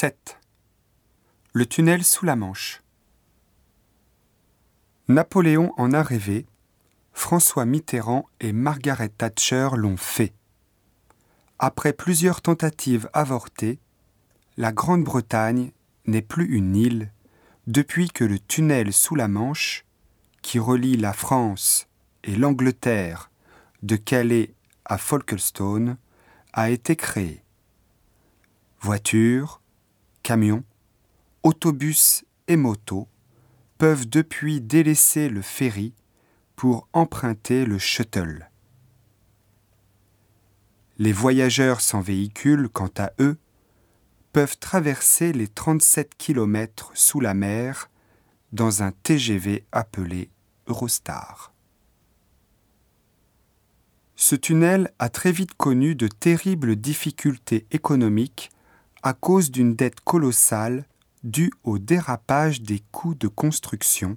7. Le tunnel sous la Manche. Napoléon en a rêvé, François Mitterrand et Margaret Thatcher l'ont fait. Après plusieurs tentatives avortées, la Grande-Bretagne n'est plus une île depuis que le tunnel sous la Manche, qui relie la France et l'Angleterre de Calais à Folkestone, a été créé. Voitures, camions, autobus et motos peuvent depuis délaisser le ferry pour emprunter le shuttle. Les voyageurs sans véhicule, quant à eux, peuvent traverser les 37 km sous la mer dans un TGV appelé Eurostar. Ce tunnel a très vite connu de terribles difficultés économiques à cause d'une dette colossale due au dérapage des coûts de construction,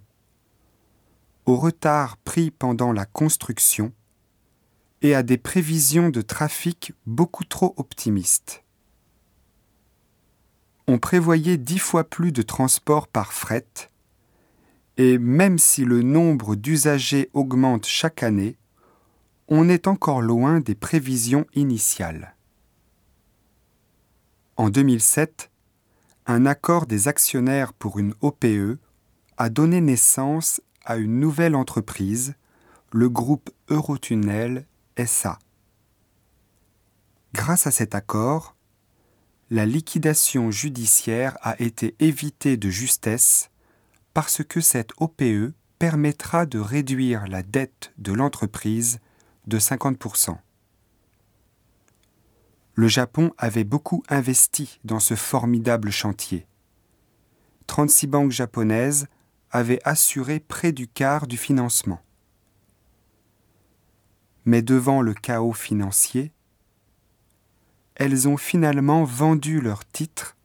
au retard pris pendant la construction et à des prévisions de trafic beaucoup trop optimistes. On prévoyait dix fois plus de transports par fret, et même si le nombre d'usagers augmente chaque année, on est encore loin des prévisions initiales. En 2007, un accord des actionnaires pour une OPE a donné naissance à une nouvelle entreprise, le groupe Eurotunnel SA. Grâce à cet accord, la liquidation judiciaire a été évitée de justesse parce que cette OPE permettra de réduire la dette de l'entreprise de 50% le Japon avait beaucoup investi dans ce formidable chantier. 36 banques japonaises avaient assuré près du quart du financement. Mais devant le chaos financier, elles ont finalement vendu leurs titres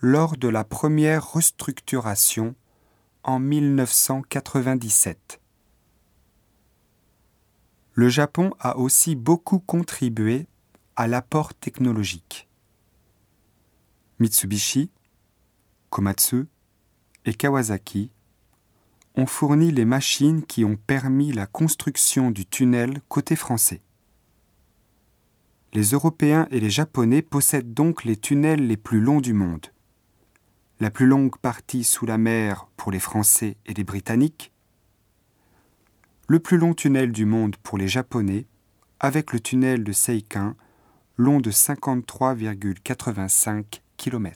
lors de la première restructuration en 1997. Le Japon a aussi beaucoup contribué à l'apport technologique. Mitsubishi, Komatsu et Kawasaki ont fourni les machines qui ont permis la construction du tunnel côté français. Les Européens et les Japonais possèdent donc les tunnels les plus longs du monde. La plus longue partie sous la mer pour les Français et les Britanniques, le plus long tunnel du monde pour les Japonais, avec le tunnel de Seikan long de 53,85 km.